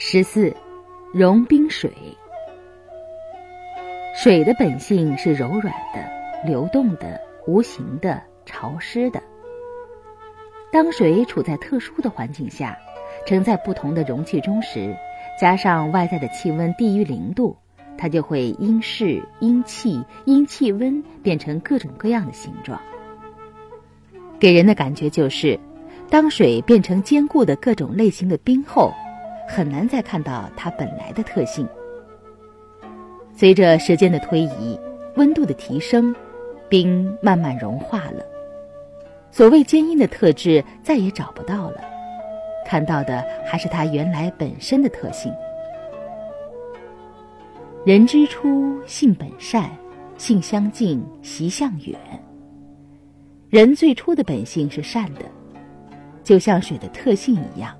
十四，融冰水。水的本性是柔软的、流动的、无形的、潮湿的。当水处在特殊的环境下，盛在不同的容器中时，加上外在的气温低于零度，它就会因势、因气、因气温变成各种各样的形状。给人的感觉就是，当水变成坚固的各种类型的冰后，很难再看到它本来的特性。随着时间的推移，温度的提升，冰慢慢融化了，所谓坚硬的特质再也找不到了，看到的还是它原来本身的特性。人之初，性本善，性相近，习相远。人最初的本性是善的，就像水的特性一样，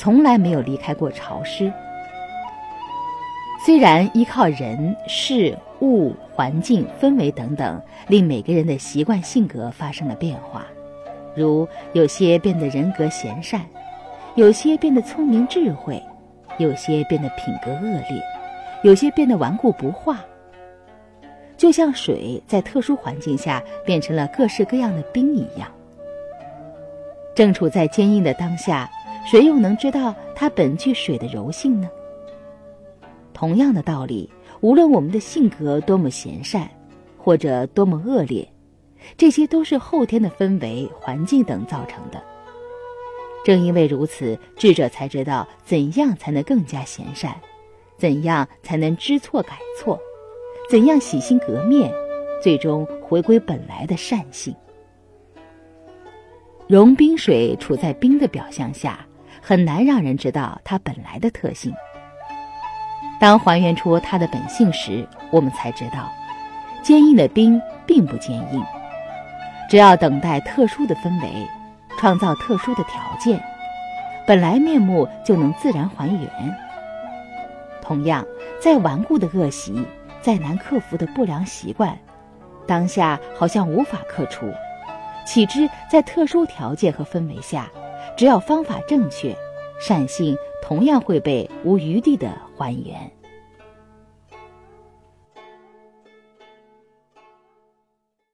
从来没有离开过潮湿。虽然依靠人事物、环境、氛围等等，令每个人的习惯性格发生了变化，如有些变得人格贤善，有些变得聪明智慧，有些变得品格恶劣，有些变得顽固不化。就像水在特殊环境下变成了各式各样的冰一样，正处在坚硬的当下，谁又能知道它本具水的柔性呢？同样的道理，无论我们的性格多么贤善，或者多么恶劣，这些都是后天的氛围、环境等造成的。正因为如此，智者才知道怎样才能更加贤善，怎样才能知错改错。怎样洗心革面，最终回归本来的善性？融冰水处在冰的表象下，很难让人知道它本来的特性。当还原出它的本性时，我们才知道，坚硬的冰并不坚硬。只要等待特殊的氛围，创造特殊的条件，本来面目就能自然还原。同样，再顽固的恶习。再难克服的不良习惯，当下好像无法克除；岂知在特殊条件和氛围下，只要方法正确，善性同样会被无余地的还原。